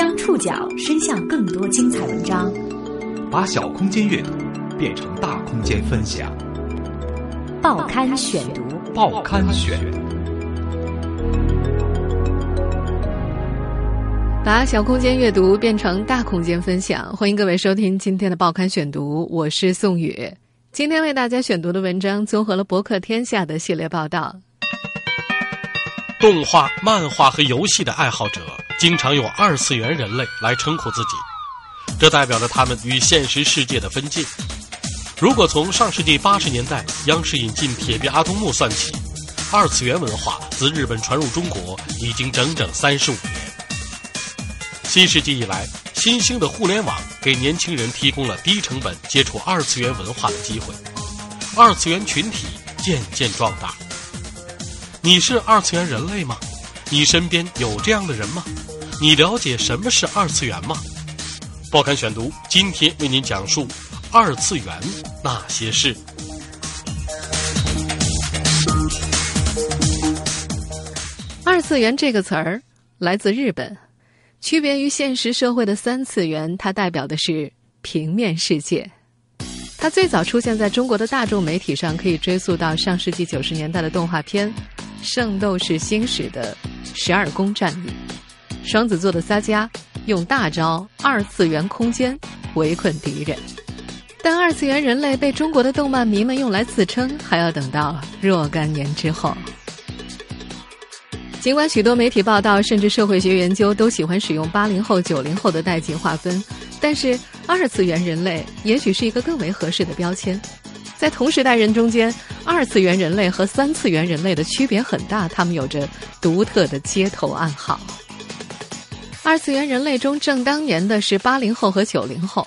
将触角伸向更多精彩文章，把小空间阅读变成大空间分享。报刊选读，报刊选，把小空间阅读变成大空间分享。欢迎各位收听今天的报刊选读，我是宋宇。今天为大家选读的文章综合了博客天下的系列报道。动画、漫画和游戏的爱好者经常用“二次元人类”来称呼自己，这代表着他们与现实世界的分界。如果从上世纪八十年代央视引进《铁臂阿童木》算起，二次元文化自日本传入中国已经整整三十五年。新世纪以来，新兴的互联网给年轻人提供了低成本接触二次元文化的机会，二次元群体渐渐壮大。你是二次元人类吗？你身边有这样的人吗？你了解什么是二次元吗？报刊选读今天为您讲述二次元那些事。二次元这个词儿来自日本，区别于现实社会的三次元，它代表的是平面世界。它最早出现在中国的大众媒体上，可以追溯到上世纪九十年代的动画片。《圣斗士星矢》的十二宫战役，双子座的撒加用大招二次元空间围困敌人，但二次元人类被中国的动漫迷们用来自称，还要等到若干年之后。尽管许多媒体报道甚至社会学研究都喜欢使用八零后、九零后的代际划分，但是二次元人类也许是一个更为合适的标签。在同时代人中间，二次元人类和三次元人类的区别很大，他们有着独特的街头暗号。二次元人类中正当年的是八零后和九零后，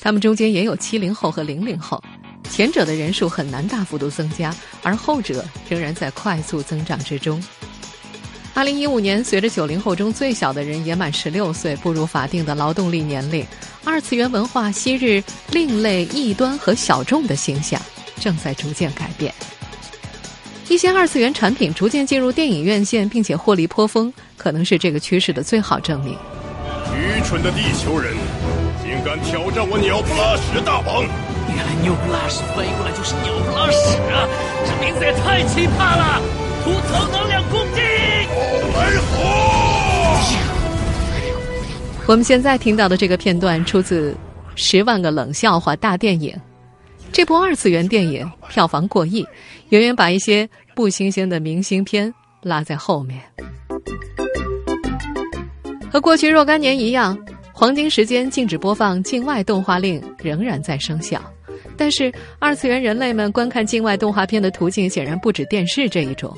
他们中间也有七零后和零零后，前者的人数很难大幅度增加，而后者仍然在快速增长之中。二零一五年，随着九零后中最小的人也满十六岁，步入法定的劳动力年龄，二次元文化昔日另类、异端和小众的形象正在逐渐改变。一些二次元产品逐渐进入电影院线，并且获利颇丰，可能是这个趋势的最好证明。愚蠢的地球人，竟敢挑战我鸟不拉屎大王！原来鸟不拉屎翻译过来就是鸟不拉屎啊！这名字也太奇葩了！吐槽能量攻击！来我们现在听到的这个片段出自《十万个冷笑话大电影》。这部二次元电影票房过亿，远远把一些不新鲜的明星片拉在后面。和过去若干年一样，黄金时间禁止播放境外动画令仍然在生效。但是，二次元人类们观看境外动画片的途径显然不止电视这一种。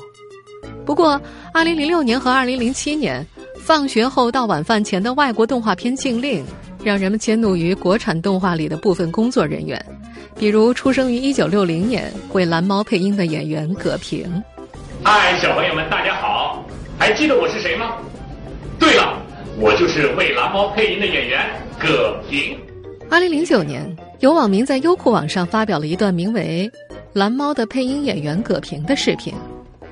不过，二零零六年和二零零七年，放学后到晚饭前的外国动画片禁令，让人们迁怒于国产动画里的部分工作人员，比如出生于一九六零年为蓝猫配音的演员葛平。嗨，小朋友们，大家好！还记得我是谁吗？对了，我就是为蓝猫配音的演员葛平。二零零九年，有网民在优酷网上发表了一段名为《蓝猫的配音演员葛平》的视频。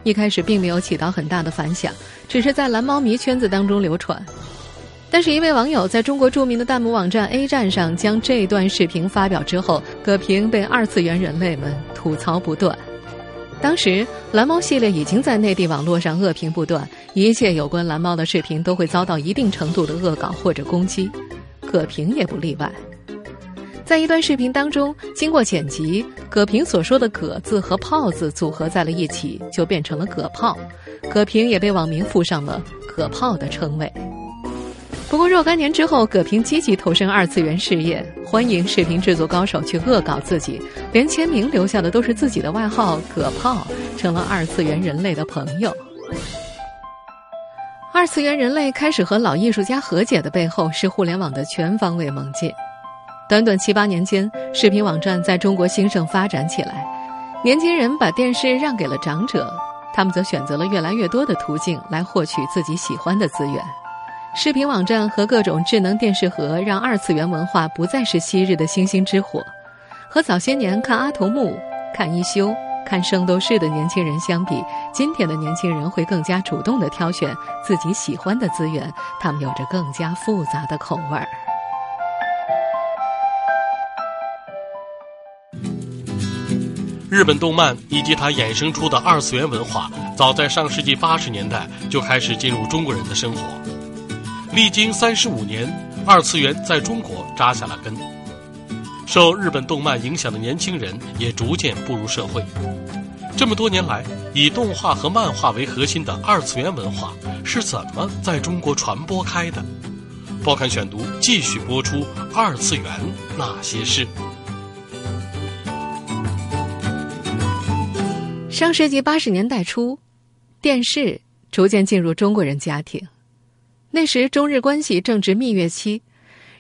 一开始并没有起到很大的反响，只是在蓝猫迷圈子当中流传。但是，一位网友在中国著名的弹幕网站 A 站上将这段视频发表之后，葛平被二次元人类们吐槽不断。当时，蓝猫系列已经在内地网络上恶评不断，一切有关蓝猫的视频都会遭到一定程度的恶搞或者攻击，葛平也不例外。在一段视频当中，经过剪辑，葛平所说的“葛”字和“炮”字组合在了一起，就变成了“葛炮”。葛平也被网民附上了“葛炮”的称谓。不过若干年之后，葛平积极投身二次元事业，欢迎视频制作高手去恶搞自己，连签名留下的都是自己的外号“葛炮”，成了二次元人类的朋友。二次元人类开始和老艺术家和解的背后，是互联网的全方位猛进。短短七八年间，视频网站在中国兴盛发展起来。年轻人把电视让给了长者，他们则选择了越来越多的途径来获取自己喜欢的资源。视频网站和各种智能电视盒让二次元文化不再是昔日的星星之火。和早些年看阿童木、看一休、看《圣斗士》的年轻人相比，今天的年轻人会更加主动地挑选自己喜欢的资源，他们有着更加复杂的口味儿。日本动漫以及它衍生出的二次元文化，早在上世纪八十年代就开始进入中国人的生活。历经三十五年，二次元在中国扎下了根。受日本动漫影响的年轻人也逐渐步入社会。这么多年来，以动画和漫画为核心的二次元文化是怎么在中国传播开的？报刊选读继续播出《二次元那些事》。上世纪八十年代初，电视逐渐进入中国人家庭。那时中日关系正值蜜月期，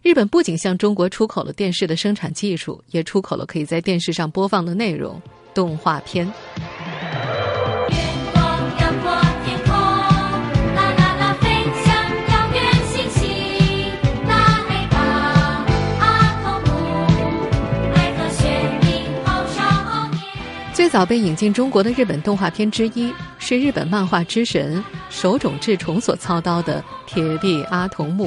日本不仅向中国出口了电视的生产技术，也出口了可以在电视上播放的内容——动画片。早被引进中国的日本动画片之一是日本漫画之神手冢治虫所操刀的《铁臂阿童木》，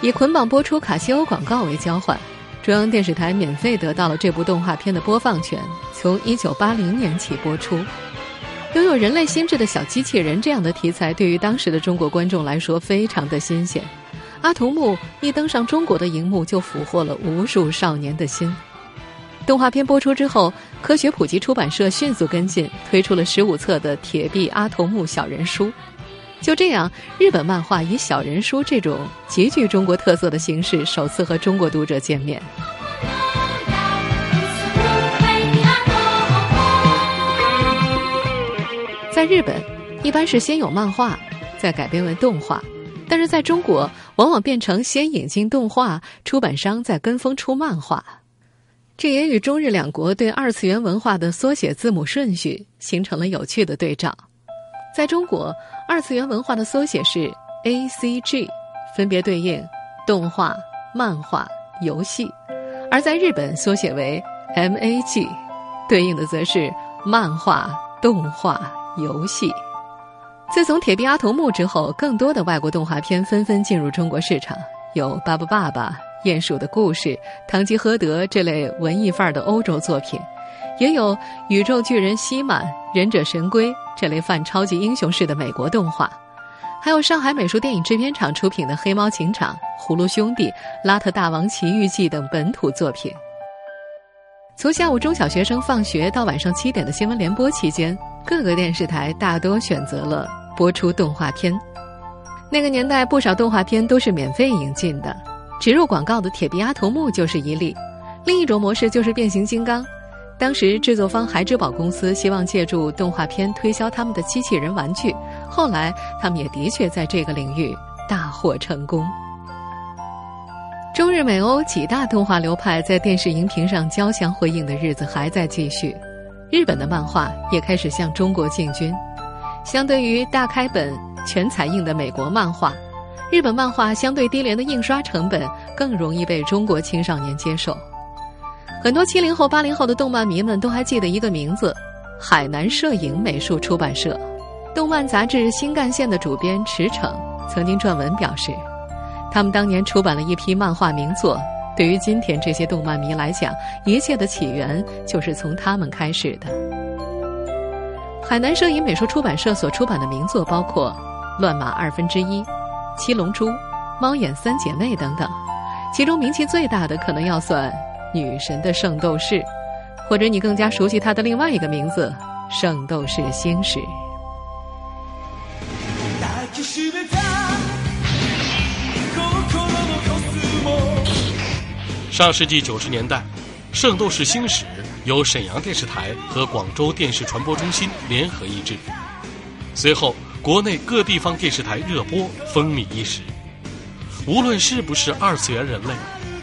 以捆绑播出卡西欧广告为交换，中央电视台免费得到了这部动画片的播放权，从1980年起播出。拥有人类心智的小机器人这样的题材，对于当时的中国观众来说非常的新鲜。阿童木一登上中国的荧幕，就俘获了无数少年的心。动画片播出之后，科学普及出版社迅速跟进，推出了十五册的《铁臂阿童木》小人书。就这样，日本漫画以小人书这种极具中国特色的形式，首次和中国读者见面。在日本，一般是先有漫画，再改编为动画；但是在中国，往往变成先引进动画，出版商再跟风出漫画。这也与中日两国对二次元文化的缩写字母顺序形成了有趣的对照。在中国，二次元文化的缩写是 A C G，分别对应动画、漫画、游戏；而在日本，缩写为 M A G，对应的则是漫画、动画、游戏。自从《铁臂阿童木》之后，更多的外国动画片纷纷进入中国市场，有《巴巴爸爸》。鼹鼠的故事、堂吉诃德这类文艺范儿的欧洲作品，也有宇宙巨人希曼、忍者神龟这类泛超级英雄式的美国动画，还有上海美术电影制片厂出品的《黑猫警长》《葫芦兄弟》《邋遢大王奇遇记》等本土作品。从下午中小学生放学到晚上七点的新闻联播期间，各个电视台大多选择了播出动画片。那个年代，不少动画片都是免费引进的。植入广告的《铁臂阿童木》就是一例，另一种模式就是变形金刚。当时制作方孩之宝公司希望借助动画片推销他们的机器人玩具，后来他们也的确在这个领域大获成功。中日美欧几大动画流派在电视荧屏上交相辉映的日子还在继续，日本的漫画也开始向中国进军。相对于大开本、全彩印的美国漫画。日本漫画相对低廉的印刷成本更容易被中国青少年接受。很多七零后、八零后的动漫迷们都还记得一个名字——海南摄影美术出版社。动漫杂志《新干线》的主编池诚曾经撰文表示，他们当年出版了一批漫画名作。对于今天这些动漫迷来讲，一切的起源就是从他们开始的。海南摄影美术出版社所出版的名作包括《乱马二分之一》。七龙珠、猫眼三姐妹等等，其中名气最大的可能要算《女神的圣斗士》，或者你更加熟悉它的另外一个名字《圣斗士星矢》。上世纪九十年代，《圣斗士星矢》由沈阳电视台和广州电视传播中心联合译制，随后。国内各地方电视台热播，风靡一时。无论是不是二次元人类，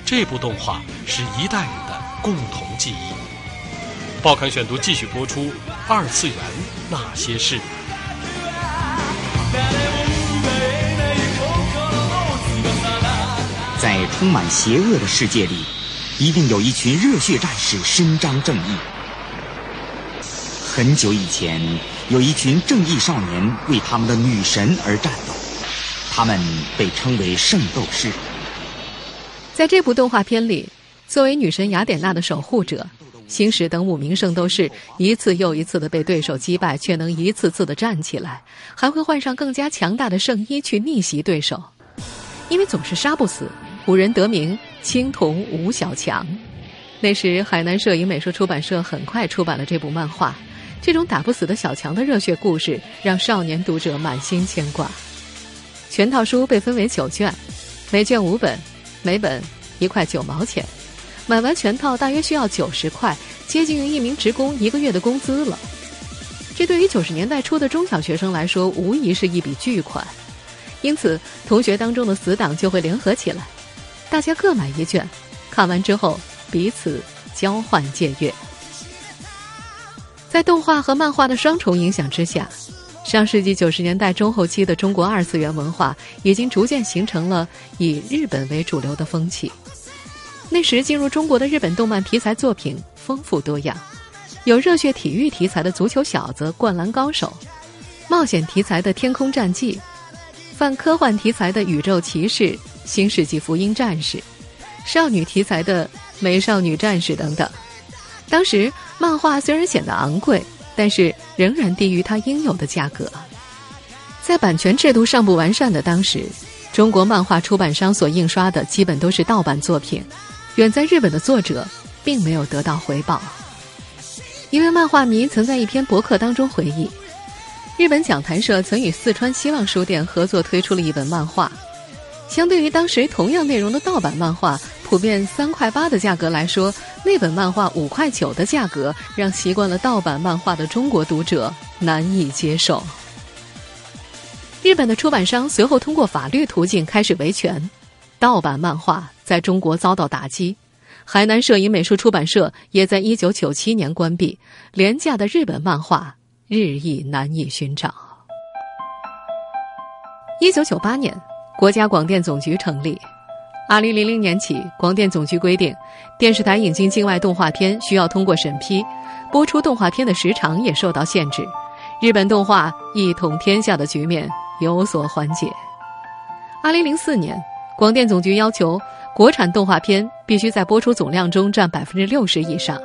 这部动画是一代人的共同记忆。报刊选读继续播出《二次元那些事》。在充满邪恶的世界里，一定有一群热血战士伸张正义。很久以前，有一群正义少年为他们的女神而战斗，他们被称为圣斗士。在这部动画片里，作为女神雅典娜的守护者，星矢等五名圣斗士一次又一次的被对手击败，却能一次次的站起来，还会换上更加强大的圣衣去逆袭对手。因为总是杀不死，五人得名青铜五小强。那时，海南摄影美术出版社很快出版了这部漫画。这种打不死的小强的热血故事，让少年读者满心牵挂。全套书被分为九卷，每卷五本，每本一块九毛钱。买完全套大约需要九十块，接近于一名职工一个月的工资了。这对于九十年代初的中小学生来说，无疑是一笔巨款。因此，同学当中的死党就会联合起来，大家各买一卷，看完之后彼此交换借阅。在动画和漫画的双重影响之下，上世纪九十年代中后期的中国二次元文化已经逐渐形成了以日本为主流的风气。那时进入中国的日本动漫题材作品丰富多样，有热血体育题材的《足球小子》《灌篮高手》，冒险题材的《天空战记》，泛科幻题材的《宇宙骑士》《新世纪福音战士》，少女题材的《美少女战士》等等。当时漫画虽然显得昂贵，但是仍然低于它应有的价格。在版权制度尚不完善的当时，中国漫画出版商所印刷的基本都是盗版作品，远在日本的作者并没有得到回报。一位漫画迷曾在一篇博客当中回忆，日本讲谈社曾与四川希望书店合作推出了一本漫画，相对于当时同样内容的盗版漫画。普遍三块八的价格来说，那本漫画五块九的价格，让习惯了盗版漫画的中国读者难以接受。日本的出版商随后通过法律途径开始维权，盗版漫画在中国遭到打击。海南摄影美术出版社也在一九九七年关闭，廉价的日本漫画日益难以寻找。一九九八年，国家广电总局成立。二零零零年起，广电总局规定，电视台引进境外动画片需要通过审批，播出动画片的时长也受到限制。日本动画一统天下的局面有所缓解。二零零四年，广电总局要求国产动画片必须在播出总量中占百分之六十以上。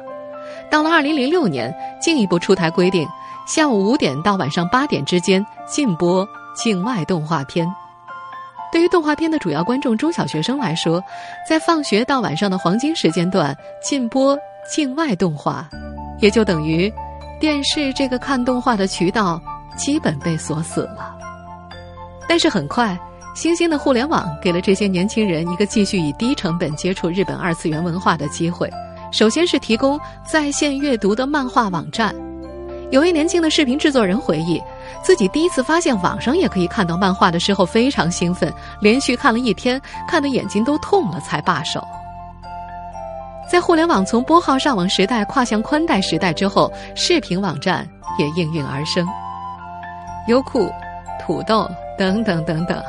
到了二零零六年，进一步出台规定，下午五点到晚上八点之间禁播境外动画片。对于动画片的主要观众中小学生来说，在放学到晚上的黄金时间段禁播境外动画，也就等于电视这个看动画的渠道基本被锁死了。但是很快，新兴的互联网给了这些年轻人一个继续以低成本接触日本二次元文化的机会。首先是提供在线阅读的漫画网站。有位年轻的视频制作人回忆。自己第一次发现网上也可以看到漫画的时候，非常兴奋，连续看了一天，看得眼睛都痛了才罢手。在互联网从拨号上网时代跨向宽带时代之后，视频网站也应运而生，优酷、土豆等等等等，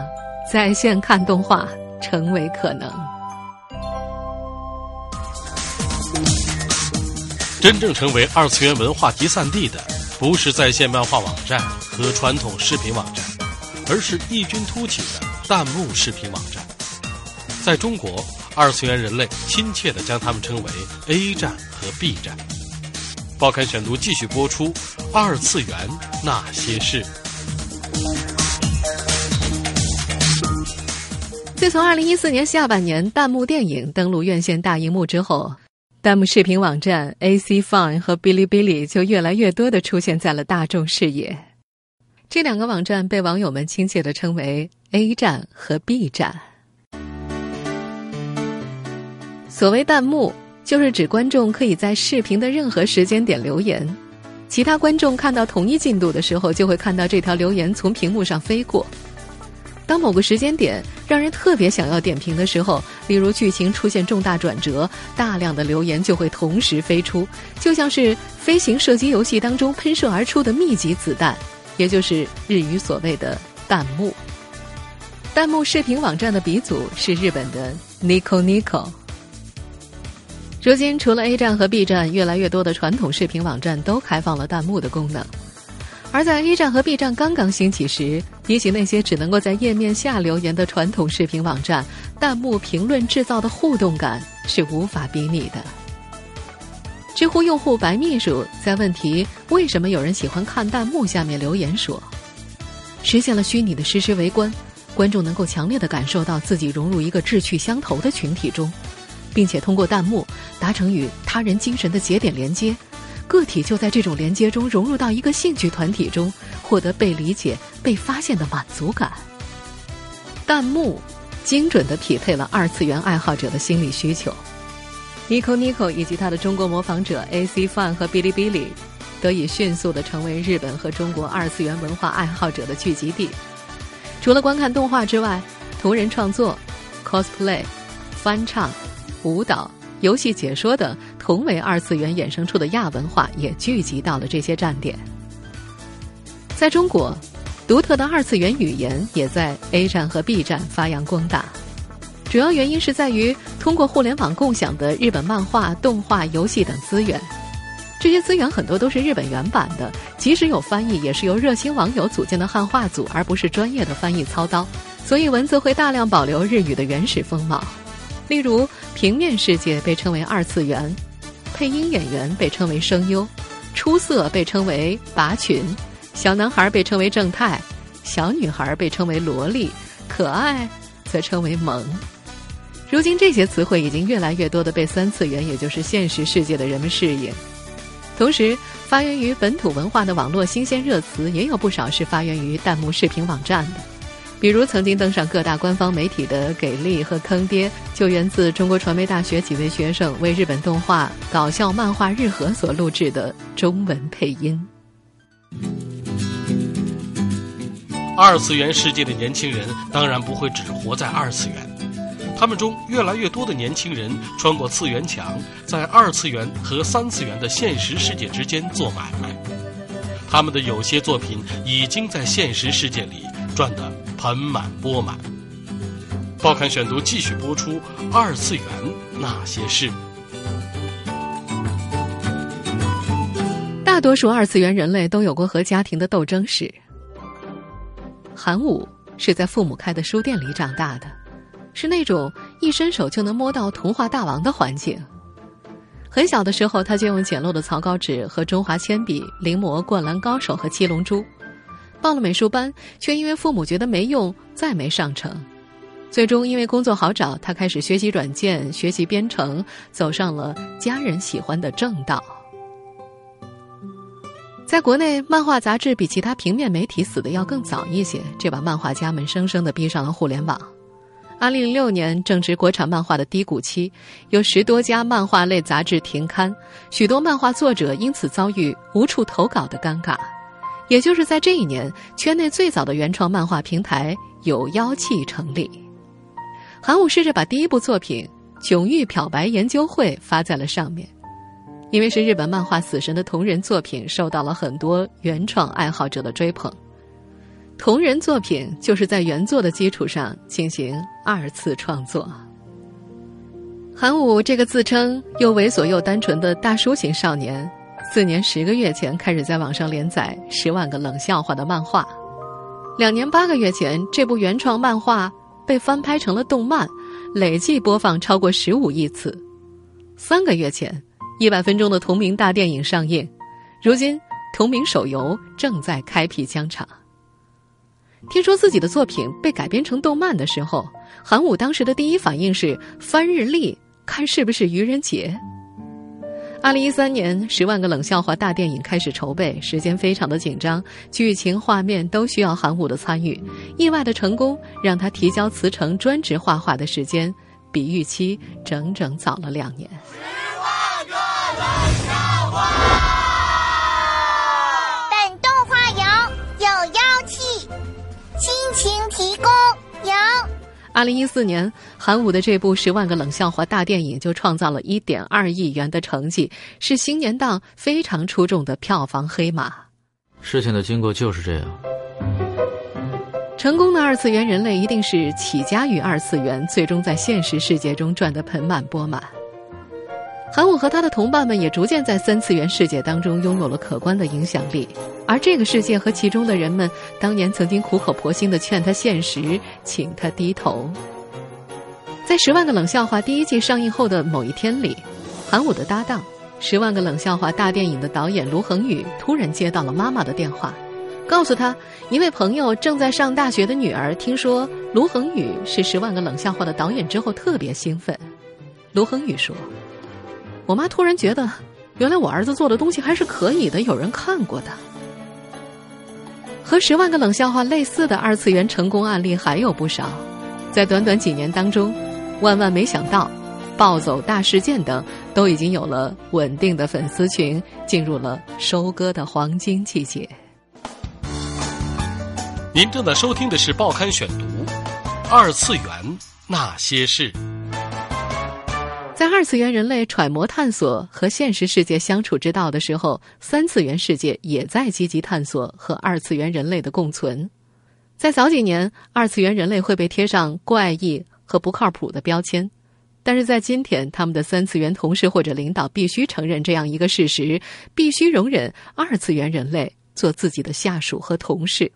在线看动画成为可能。真正成为二次元文化集散地的。不是在线漫画网站和传统视频网站，而是异军突起的弹幕视频网站。在中国，二次元人类亲切地将它们称为 A 站和 B 站。报刊选读继续播出：二次元那些事。自从二零一四年下半年弹幕电影登陆院线大荧幕之后。弹幕视频网站 AC Fun 和哔哩哔哩就越来越多的出现在了大众视野。这两个网站被网友们亲切的称为 A 站和 B 站。所谓弹幕，就是指观众可以在视频的任何时间点留言，其他观众看到同一进度的时候，就会看到这条留言从屏幕上飞过。当某个时间点让人特别想要点评的时候，例如剧情出现重大转折，大量的留言就会同时飞出，就像是飞行射击游戏当中喷射而出的密集子弹，也就是日语所谓的弹幕。弹幕视频网站的鼻祖是日本的 Nico Nico。如今，除了 A 站和 B 站，越来越多的传统视频网站都开放了弹幕的功能。而在 A 站和 B 站刚刚兴起时，比起那些只能够在页面下留言的传统视频网站，弹幕评论制造的互动感是无法比拟的。知乎用户白秘书在问题“为什么有人喜欢看弹幕”下面留言说：“实现了虚拟的实时围观，观众能够强烈的感受到自己融入一个志趣相投的群体中，并且通过弹幕达成与他人精神的节点连接。”个体就在这种连接中融入到一个兴趣团体中，获得被理解、被发现的满足感。弹幕精准的匹配了二次元爱好者的心理需求。Nico Nico 以及他的中国模仿者 AC Fun 和哔哩哔哩，得以迅速的成为日本和中国二次元文化爱好者的聚集地。除了观看动画之外，同人创作、cosplay、翻唱、舞蹈。游戏解说等同为二次元衍生出的亚文化也聚集到了这些站点。在中国，独特的二次元语言也在 A 站和 B 站发扬光大。主要原因是在于通过互联网共享的日本漫画、动画、游戏等资源，这些资源很多都是日本原版的，即使有翻译，也是由热心网友组建的汉化组，而不是专业的翻译操刀，所以文字会大量保留日语的原始风貌。例如，平面世界被称为二次元，配音演员被称为声优，出色被称为拔群，小男孩被称为正太，小女孩被称为萝莉，可爱则称为萌。如今，这些词汇已经越来越多的被三次元，也就是现实世界的人们适应。同时，发源于本土文化的网络新鲜热词也有不少是发源于弹幕视频网站的。比如曾经登上各大官方媒体的《给力》和《坑爹》，就源自中国传媒大学几位学生为日本动画搞笑漫画《日和》所录制的中文配音。二次元世界的年轻人当然不会只活在二次元，他们中越来越多的年轻人穿过次元墙，在二次元和三次元的现实世界之间做买卖。他们的有些作品已经在现实世界里赚得。盆满钵满。报刊选读继续播出二次元那些事。大多数二次元人类都有过和家庭的斗争史。韩武是在父母开的书店里长大的，是那种一伸手就能摸到童话大王的环境。很小的时候，他就用简陋的草稿纸和中华铅笔临摹《灌篮高手》和《七龙珠》。报了美术班，却因为父母觉得没用，再没上成。最终因为工作好找，他开始学习软件，学习编程，走上了家人喜欢的正道。在国内，漫画杂志比其他平面媒体死的要更早一些，这把漫画家们生生的逼上了互联网。二零零六年正值国产漫画的低谷期，有十多家漫画类杂志停刊，许多漫画作者因此遭遇无处投稿的尴尬。也就是在这一年，圈内最早的原创漫画平台“有妖气”成立。韩武试着把第一部作品《囧玉漂白研究会》发在了上面，因为是日本漫画死神的同人作品，受到了很多原创爱好者的追捧。同人作品就是在原作的基础上进行二次创作。韩武这个自称又猥琐又单纯的大叔型少年。四年十个月前开始在网上连载《十万个冷笑话》的漫画，两年八个月前，这部原创漫画被翻拍成了动漫，累计播放超过十五亿次。三个月前，一百分钟的同名大电影上映，如今同名手游正在开辟疆场。听说自己的作品被改编成动漫的时候，韩武当时的第一反应是翻日历，看是不是愚人节。二零一三年，《十万个冷笑话》大电影开始筹备，时间非常的紧张，剧情、画面都需要韩武的参与。意外的成功让他提交辞呈专职画画的时间，比预期整整早了两年。十万个冷笑话，二零一四年，韩武的这部《十万个冷笑话》大电影就创造了一点二亿元的成绩，是新年档非常出众的票房黑马。事情的经过就是这样。成功的二次元人类一定是起家于二次元，最终在现实世界中赚得盆满钵满。韩武和他的同伴们也逐渐在三次元世界当中拥有了可观的影响力，而这个世界和其中的人们，当年曾经苦口婆心的劝他现实，请他低头。在《十万个冷笑话》第一季上映后的某一天里，韩武的搭档《十万个冷笑话》大电影的导演卢恒宇突然接到了妈妈的电话，告诉他一位朋友正在上大学的女儿听说卢恒宇是《十万个冷笑话》的导演之后特别兴奋。卢恒宇说。我妈突然觉得，原来我儿子做的东西还是可以的，有人看过的。和《十万个冷笑话》类似的二次元成功案例还有不少，在短短几年当中，万万没想到，《暴走大事件》等都已经有了稳定的粉丝群，进入了收割的黄金季节。您正在收听的是《报刊选读》，二次元那些事。在二次元人类揣摩探索和现实世界相处之道的时候，三次元世界也在积极探索和二次元人类的共存。在早几年，二次元人类会被贴上怪异和不靠谱的标签，但是在今天，他们的三次元同事或者领导必须承认这样一个事实：必须容忍二次元人类做自己的下属和同事。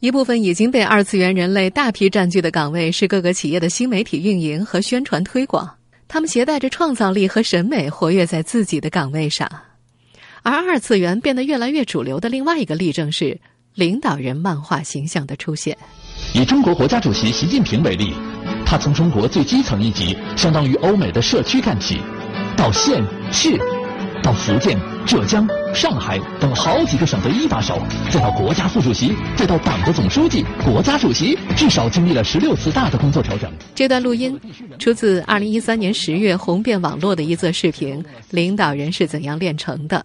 一部分已经被二次元人类大批占据的岗位是各个企业的新媒体运营和宣传推广。他们携带着创造力和审美，活跃在自己的岗位上。而二次元变得越来越主流的另外一个例证是领导人漫画形象的出现。以中国国家主席习近平为例，他从中国最基层一级，相当于欧美的社区干起，到县市。到福建、浙江、上海等好几个省的一把手，再到国家副主席，再到党的总书记、国家主席，至少经历了十六次大的工作调整。这段录音出自二零一三年十月红遍网络的一则视频：领导人是怎样炼成的？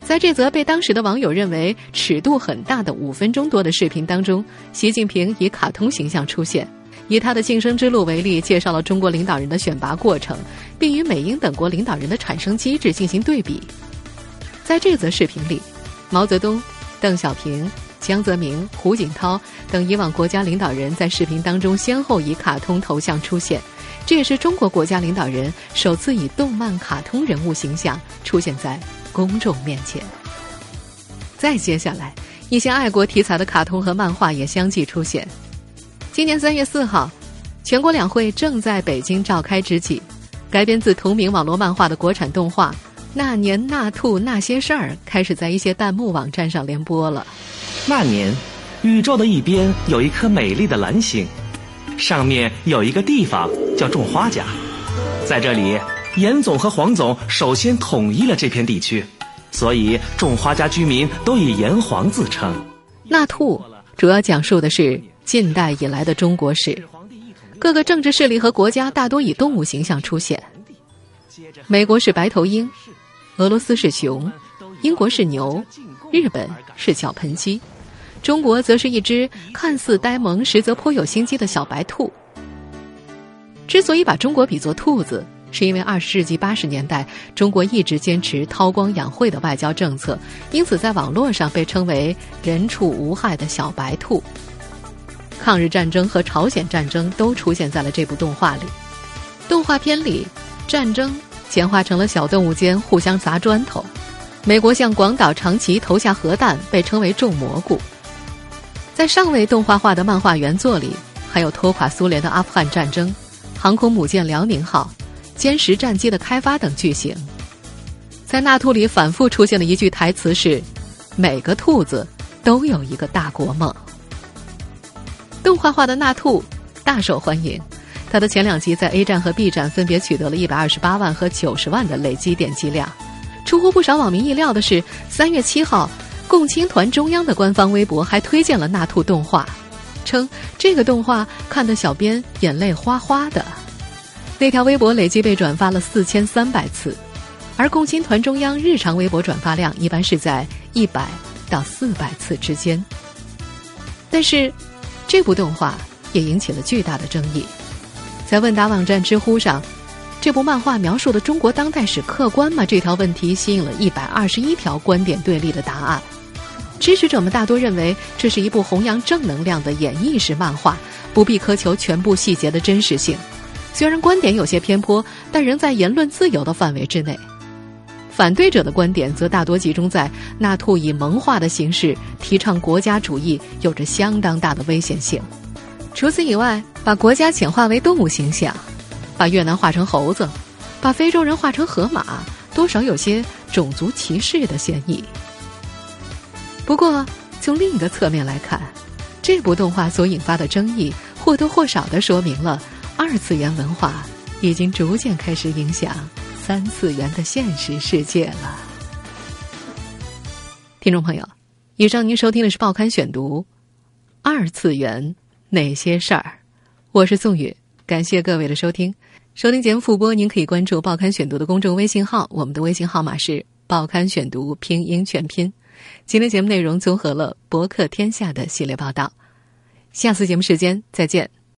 在这则被当时的网友认为尺度很大的五分钟多的视频当中，习近平以卡通形象出现。以他的晋升之路为例，介绍了中国领导人的选拔过程，并与美英等国领导人的产生机制进行对比。在这则视频里，毛泽东、邓小平、江泽民、胡锦涛等以往国家领导人在视频当中先后以卡通头像出现，这也是中国国家领导人首次以动漫卡通人物形象出现在公众面前。再接下来，一些爱国题材的卡通和漫画也相继出现。今年三月四号，全国两会正在北京召开之际，改编自同名网络漫画的国产动画《那年那兔那些事儿》开始在一些弹幕网站上联播了。那年，宇宙的一边有一颗美丽的蓝星，上面有一个地方叫种花家，在这里，严总和黄总首先统一了这片地区，所以种花家居民都以炎黄自称。那兔主要讲述的是。近代以来的中国史，各个政治势力和国家大多以动物形象出现。美国是白头鹰，俄罗斯是熊，英国是牛，日本是小盆鸡，中国则是一只看似呆萌，实则颇有心机的小白兔。之所以把中国比作兔子，是因为二十世纪八十年代中国一直坚持韬光养晦的外交政策，因此在网络上被称为“人畜无害的小白兔”。抗日战争和朝鲜战争都出现在了这部动画里。动画片里，战争简化成了小动物间互相砸砖头；美国向广岛、长崎投下核弹被称为种蘑菇。在尚未动画化的漫画原作里，还有拖垮苏联的阿富汗战争、航空母舰辽宁号、歼十战机的开发等剧情。在《纳兔》里反复出现的一句台词是：“每个兔子都有一个大国梦。”动画化的纳兔大受欢迎，它的前两集在 A 站和 B 站分别取得了一百二十八万和九十万的累积点击量。出乎不少网民意料的是，三月七号，共青团中央的官方微博还推荐了纳兔动画，称这个动画看得小编眼泪哗哗的。那条微博累计被转发了四千三百次，而共青团中央日常微博转发量一般是在一百到四百次之间。但是。这部动画也引起了巨大的争议，在问答网站知乎上，“这部漫画描述的中国当代史客观吗？”这条问题吸引了一百二十一条观点对立的答案。支持者们大多认为这是一部弘扬正能量的演绎式漫画，不必苛求全部细节的真实性。虽然观点有些偏颇，但仍在言论自由的范围之内。反对者的观点则大多集中在纳兔以萌化的形式提倡国家主义，有着相当大的危险性。除此以外，把国家简化为动物形象，把越南画成猴子，把非洲人画成河马，多少有些种族歧视的嫌疑。不过，从另一个侧面来看，这部动画所引发的争议，或多或少的说明了二次元文化已经逐渐开始影响。三次元的现实世界了，听众朋友，以上您收听的是《报刊选读》，二次元哪些事儿？我是宋宇，感谢各位的收听。收听节目复播，您可以关注《报刊选读》的公众微信号，我们的微信号码是《报刊选读》拼音全拼。今天节目内容综合了《博客天下》的系列报道，下次节目时间再见。